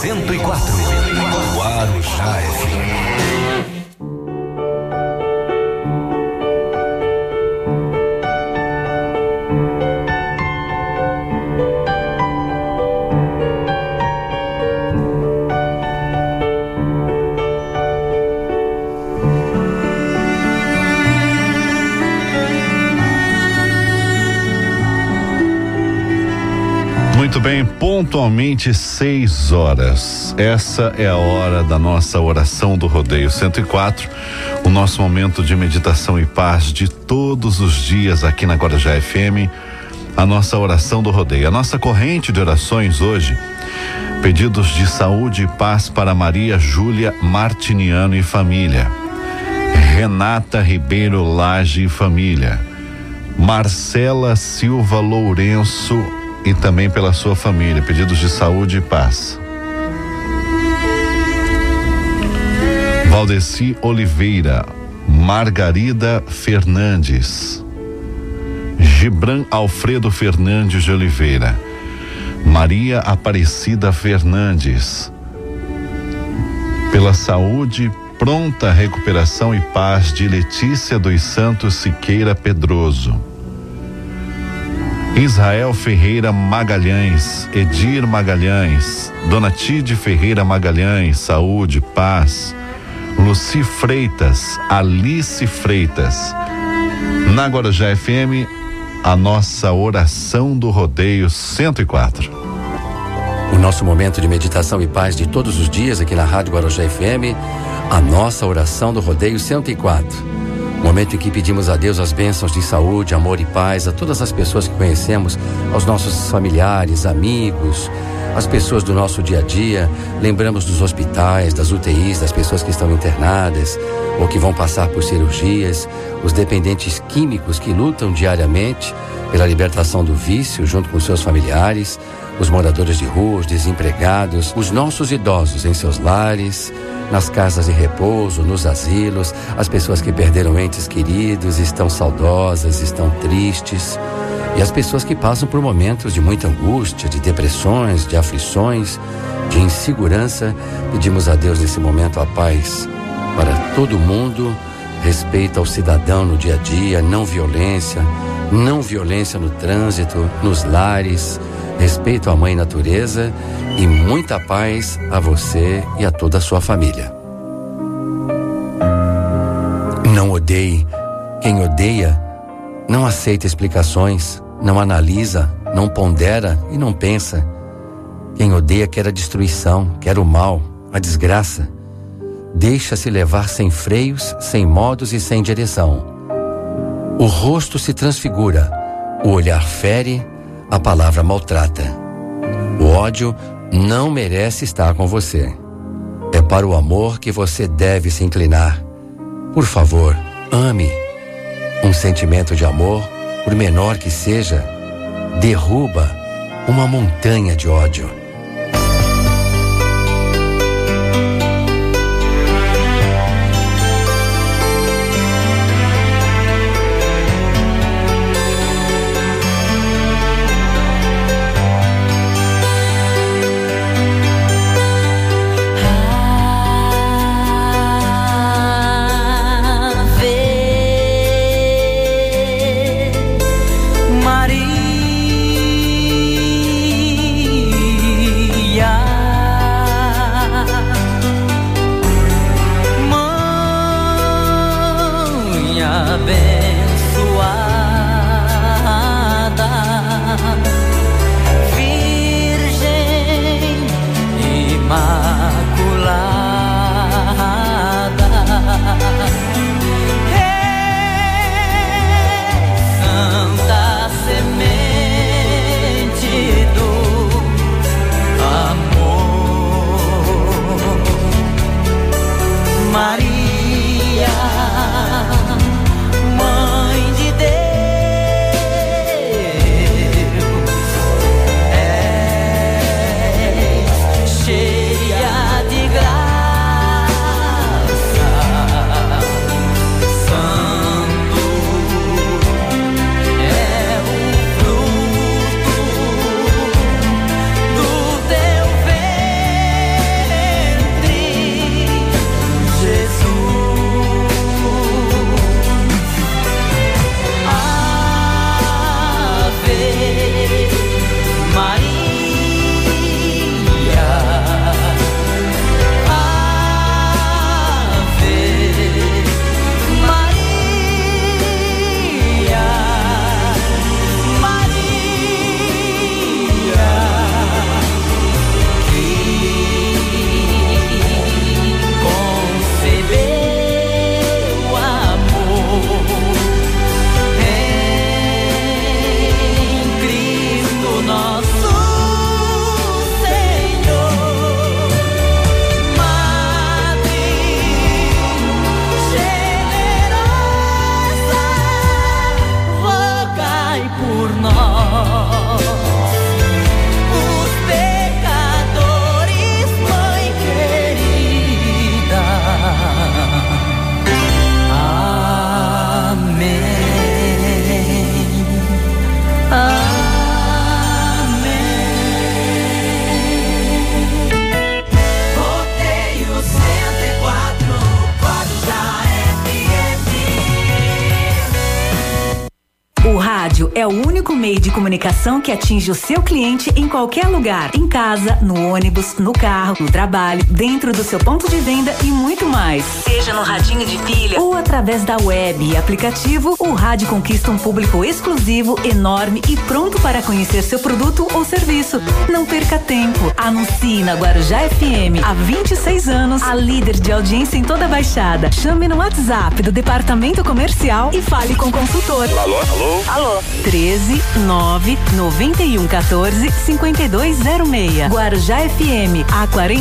104. Guarujá FM. Muito bem, pontualmente seis horas. Essa é a hora da nossa oração do Rodeio 104, o nosso momento de meditação e paz de todos os dias aqui na Guarujá FM. A nossa oração do Rodeio, a nossa corrente de orações hoje. Pedidos de saúde e paz para Maria Júlia Martiniano e família. Renata Ribeiro Lage e família. Marcela Silva Lourenço e também pela sua família, pedidos de saúde e paz. Valdeci Oliveira, Margarida Fernandes, Gibran Alfredo Fernandes de Oliveira, Maria Aparecida Fernandes, pela saúde, pronta recuperação e paz de Letícia dos Santos Siqueira Pedroso. Israel Ferreira Magalhães, Edir Magalhães, Dona Tide Ferreira Magalhães, saúde, paz. Luci Freitas, Alice Freitas. Na Guarujá FM, a nossa oração do rodeio 104. O nosso momento de meditação e paz de todos os dias aqui na Rádio Guarujá FM, a nossa oração do rodeio 104. Momento em que pedimos a Deus as bênçãos de saúde, amor e paz a todas as pessoas que conhecemos, aos nossos familiares, amigos, as pessoas do nosso dia a dia. Lembramos dos hospitais, das UTIs, das pessoas que estão internadas ou que vão passar por cirurgias, os dependentes químicos que lutam diariamente pela libertação do vício junto com seus familiares, os moradores de rua, os desempregados, os nossos idosos em seus lares nas casas de repouso, nos asilos, as pessoas que perderam entes queridos estão saudosas, estão tristes. E as pessoas que passam por momentos de muita angústia, de depressões, de aflições, de insegurança, pedimos a Deus nesse momento a paz para todo mundo, respeito ao cidadão no dia a dia, não violência, não violência no trânsito, nos lares, respeito à mãe natureza e muita paz a você e a toda a sua família. Não odeie. Quem odeia não aceita explicações, não analisa, não pondera e não pensa. Quem odeia quer a destruição, quer o mal, a desgraça. Deixa-se levar sem freios, sem modos e sem direção. O rosto se transfigura, o olhar fere, a palavra maltrata. O ódio não merece estar com você. É para o amor que você deve se inclinar. Por favor, ame. Um sentimento de amor, por menor que seja, derruba uma montanha de ódio. É o único meio de comunicação que atinge o seu cliente em qualquer lugar, em casa, no ônibus, no carro, no trabalho, dentro do seu ponto de venda e muito mais. Seja no radinho de pilha ou através da web e aplicativo, o rádio conquista um público exclusivo, enorme e pronto para conhecer seu produto ou serviço. Não perca tempo. Anuncie na Guarujá FM há 26 anos, a líder de audiência em toda a Baixada. Chame no WhatsApp do Departamento Comercial e fale com o consultor. Alô, alô? Alô. 13 9 91 14 5206. Guarujá FM, há 40